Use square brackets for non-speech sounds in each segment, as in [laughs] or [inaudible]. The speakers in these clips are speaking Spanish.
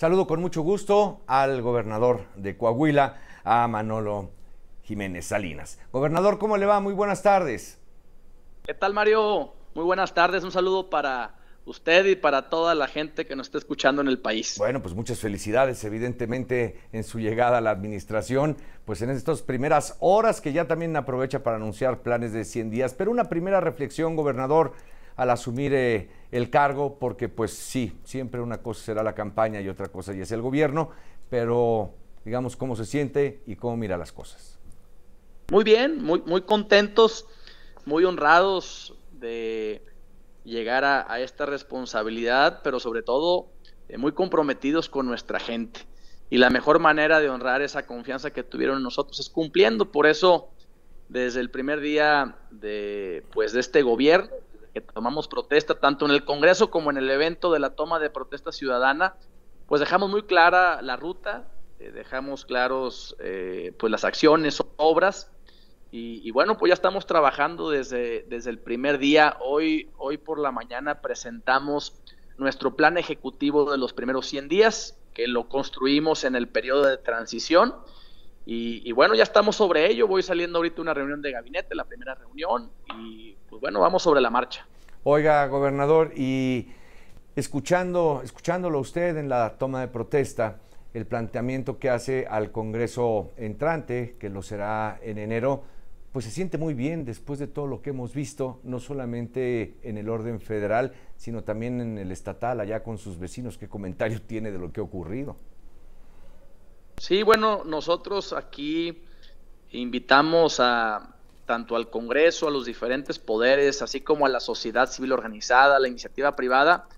Saludo con mucho gusto al gobernador de Coahuila, a Manolo Jiménez Salinas. Gobernador, ¿cómo le va? Muy buenas tardes. ¿Qué tal, Mario? Muy buenas tardes. Un saludo para usted y para toda la gente que nos está escuchando en el país. Bueno, pues muchas felicidades, evidentemente, en su llegada a la administración, pues en estas primeras horas que ya también aprovecha para anunciar planes de 100 días. Pero una primera reflexión, gobernador, al asumir eh, el cargo, porque pues sí, siempre una cosa será la campaña y otra cosa ya es el gobierno, pero digamos cómo se siente y cómo mira las cosas. Muy bien, muy, muy contentos, muy honrados de llegar a, esta responsabilidad, pero sobre todo eh, muy comprometidos con nuestra gente. Y la mejor manera de honrar esa confianza que tuvieron en nosotros es cumpliendo. Por eso, desde el primer día de, pues, de este gobierno, que tomamos protesta tanto en el Congreso como en el evento de la toma de protesta ciudadana, pues dejamos muy clara la ruta, eh, dejamos claros eh, pues las acciones, obras, y, bueno, pues ya estamos trabajando desde, desde el primer día. Hoy, hoy por la mañana presentamos nuestro plan ejecutivo de los primeros 100 días, que lo construimos en el periodo de transición. Y, y, bueno, ya estamos sobre ello. Voy saliendo ahorita una reunión de gabinete, la primera reunión, y pues bueno, vamos sobre la marcha. Oiga, gobernador, y escuchando, escuchándolo usted en la toma de protesta, el planteamiento que hace al Congreso entrante, que lo será en enero, pues se siente muy bien después de todo lo que hemos visto, no solamente en el orden federal, sino también en el estatal, allá con sus vecinos. ¿Qué comentario [laughs] tiene de lo que ha ocurrido? Sí, bueno, nosotros aquí invitamos a, tanto al Congreso, a los diferentes poderes, así como a la sociedad civil organizada, a la iniciativa privada,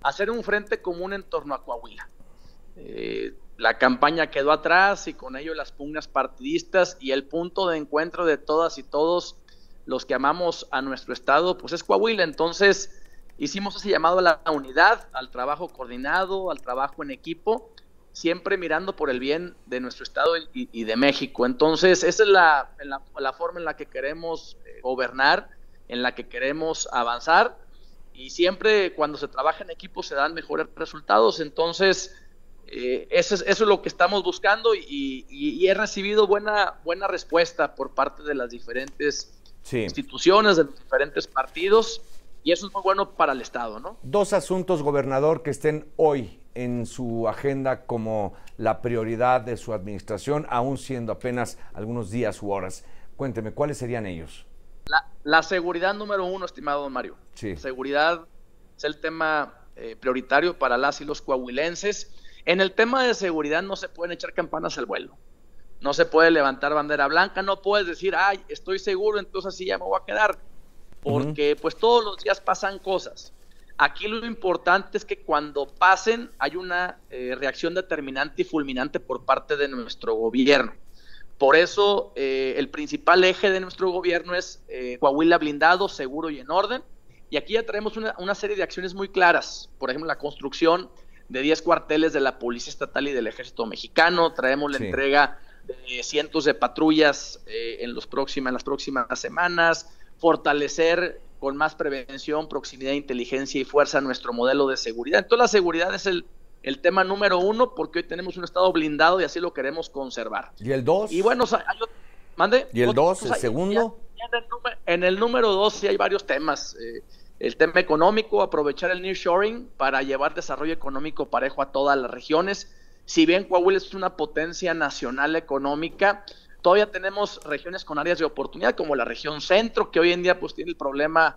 hacer un frente común en torno a Coahuila. Eh, la campaña quedó atrás y con ello las pugnas partidistas y el punto de encuentro de todas y todos los que amamos a nuestro estado, pues es Coahuila. Entonces hicimos ese llamado a la unidad, al trabajo coordinado, al trabajo en equipo siempre mirando por el bien de nuestro Estado y, de México. Entonces, esa es la, la, forma en la que queremos eh, gobernar, en la que queremos avanzar, y siempre cuando se trabaja en equipo se dan mejores resultados. Entonces, eh, eso, es, eso, es, lo que estamos buscando y, he recibido buena, buena respuesta por parte de las diferentes instituciones, de los diferentes partidos. Y eso es muy bueno para el Estado, ¿no? Dos asuntos, gobernador, que estén hoy en su agenda como la prioridad de su administración, aún siendo apenas algunos días u horas. Cuénteme, ¿cuáles serían ellos? La, seguridad número uno, estimado don Mario. Sí. Seguridad es el tema eh, prioritario para las y los coahuilenses. En el tema de seguridad no se pueden echar campanas al vuelo. No se puede levantar bandera blanca, no puedes decir, ay, estoy seguro, entonces así ya me voy a quedar. Porque pues todos los días pasan cosas. Aquí lo importante es que cuando pasen hay una eh, reacción determinante y fulminante por parte de nuestro gobierno. Por eso eh, el principal eje de nuestro gobierno es eh, Coahuila blindado, seguro y en orden. Y aquí ya traemos una, una, serie de acciones muy claras. Por ejemplo, la construcción de 10 cuarteles de la Policía Estatal y del Ejército Mexicano. Traemos la entrega de cientos de patrullas en, los próximos, en las próximas semanas. Fortalecer con más prevención, proximidad, inteligencia y fuerza nuestro modelo de seguridad. Entonces la seguridad es el, el tema número uno porque hoy tenemos un estado blindado y así lo queremos conservar. ¿Y el dos? Y bueno, mande. ¿Y el dos, el segundo? en, el número, dos sí hay varios temas. Eh, el tema económico, aprovechar el nearshoring para llevar desarrollo económico parejo a todas las regiones. Si bien Coahuila es una potencia nacional económica, Todavía tenemos regiones con áreas de oportunidad, como la región centro, que hoy en día pues tiene el problema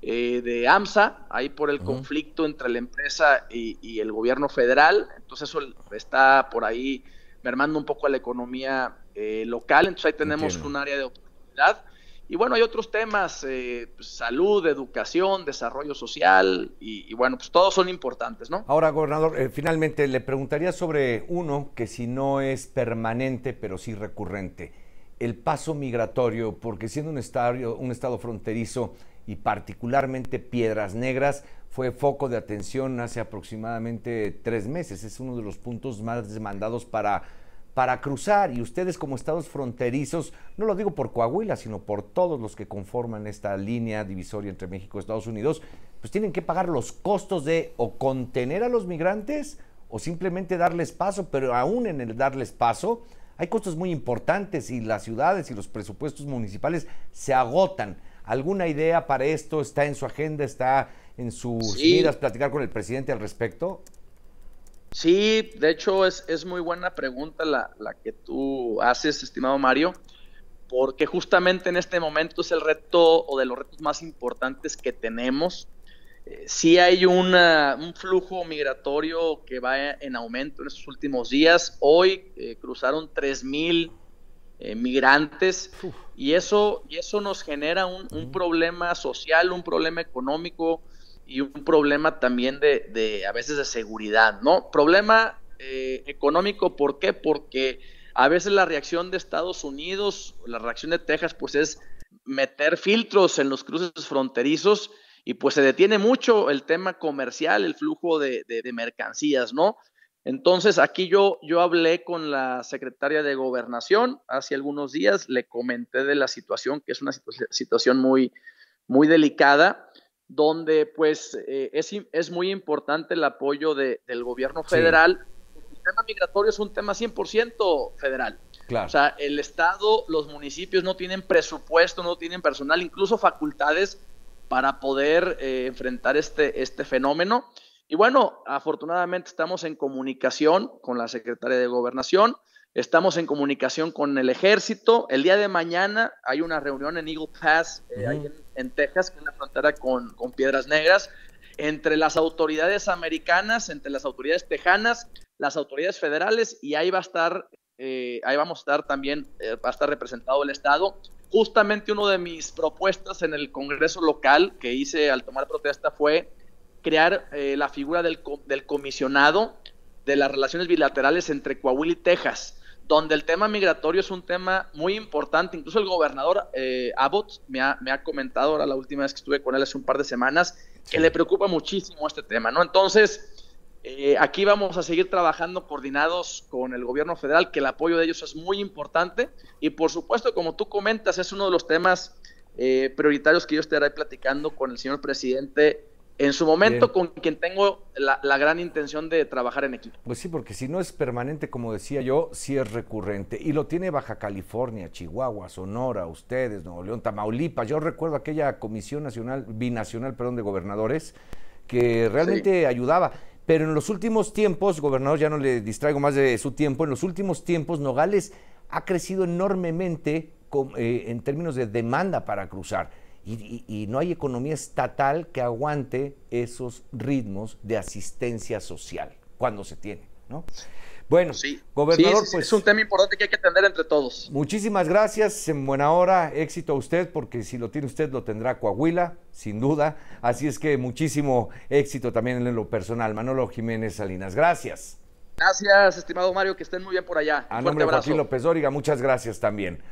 eh, de AMSA, ahí por el conflicto entre la empresa y, el gobierno federal. Entonces eso está por ahí mermando un poco a la economía eh, local. Entonces ahí tenemos un área de oportunidad. Y bueno, hay otros temas, eh, pues, salud, educación, desarrollo social, y, bueno, pues todos son importantes, ¿no? Ahora, gobernador, eh, finalmente le preguntaría sobre uno que si no es permanente, pero sí recurrente, el paso migratorio, porque siendo un estado, un estado fronterizo y particularmente Piedras Negras, fue foco de atención hace aproximadamente tres meses. Es uno de los puntos más demandados para para cruzar. Y ustedes como estados fronterizos, no lo digo por Coahuila, sino por todos los que conforman esta línea divisoria entre México y Estados Unidos, pues tienen que pagar los costos de o contener a los migrantes o simplemente darles paso, pero aún en el darles paso hay costos muy importantes y las ciudades y los presupuestos municipales se agotan. ¿Alguna idea para esto está en su agenda, está en sus miras platicar con el presidente al respecto? Sí, de hecho es, es muy buena pregunta la, la, que tú haces, estimado Mario, porque justamente en este momento es el reto o de los retos más importantes que tenemos. Eh, sí hay una, un flujo migratorio que va en aumento en estos últimos días. Hoy eh, cruzaron 3.000 eh, migrantes y eso, y eso nos genera un, un problema social, un problema económico, y un problema también de, a veces de seguridad, ¿no? Problema eh, económico, ¿por qué? Porque a veces la reacción de Estados Unidos, la reacción de Texas, pues es meter filtros en los cruces fronterizos y pues se detiene mucho el tema comercial, el flujo de, mercancías, ¿no? Entonces aquí yo, yo hablé con la secretaria de gobernación hace algunos días, le comenté de la situación, que es una situación muy, muy delicada donde pues eh, es, es, muy importante el apoyo de, del gobierno federal. El tema migratorio es un tema 100% federal. Claro. O sea, el Estado, los municipios no tienen presupuesto, no tienen personal, incluso facultades para poder eh, enfrentar este, este fenómeno. Y bueno, afortunadamente estamos en comunicación con la Secretaría de Gobernación, estamos en comunicación con el ejército. El día de mañana hay una reunión en Eagle Pass, eh, ahí en, en Texas, que es la frontera con, Piedras Negras, entre las autoridades americanas, entre las autoridades tejanas, las autoridades federales, y ahí va a estar, eh, ahí vamos a estar también, eh, va a estar representado el Estado. Justamente una de mis propuestas en el Congreso local que hice al tomar protesta fue crear eh, la figura del, del comisionado de las relaciones bilaterales entre Coahuila y Texas donde el tema migratorio es un tema muy importante. Incluso el gobernador eh, Abbott me ha, me ha, comentado ahora la última vez que estuve con él hace un par de semanas que le preocupa muchísimo este tema, ¿no? Entonces, eh, aquí vamos a seguir trabajando coordinados con el gobierno federal, que el apoyo de ellos es muy importante y por supuesto, como tú comentas, es uno de los temas eh, prioritarios que yo estaré platicando con el señor presidente en su momento con quien tengo la, gran intención de trabajar en equipo. Pues sí, porque si no es permanente, como decía yo, sí es recurrente. Y lo tiene Baja California, Chihuahua, Sonora, ustedes, Nuevo León, Tamaulipas. Yo recuerdo aquella comisión nacional, binacional, perdón, de gobernadores, que realmente ayudaba. Pero en los últimos tiempos, gobernador, ya no le distraigo más de su tiempo, en los últimos tiempos Nogales ha crecido enormemente eh, en términos de demanda para cruzar y, no hay economía estatal que aguante esos ritmos de asistencia social cuando se tiene, ¿no? Bueno, sí, gobernador, pues es un tema importante que hay que atender entre todos. Muchísimas gracias, en buena hora, éxito a usted, porque si lo tiene usted lo tendrá Coahuila, sin duda. Así es que muchísimo éxito también en lo personal. Manolo Jiménez Salinas, gracias. Gracias, estimado Mario, que estén muy bien por allá. A nombre de Joaquín López Dóriga, muchas gracias también.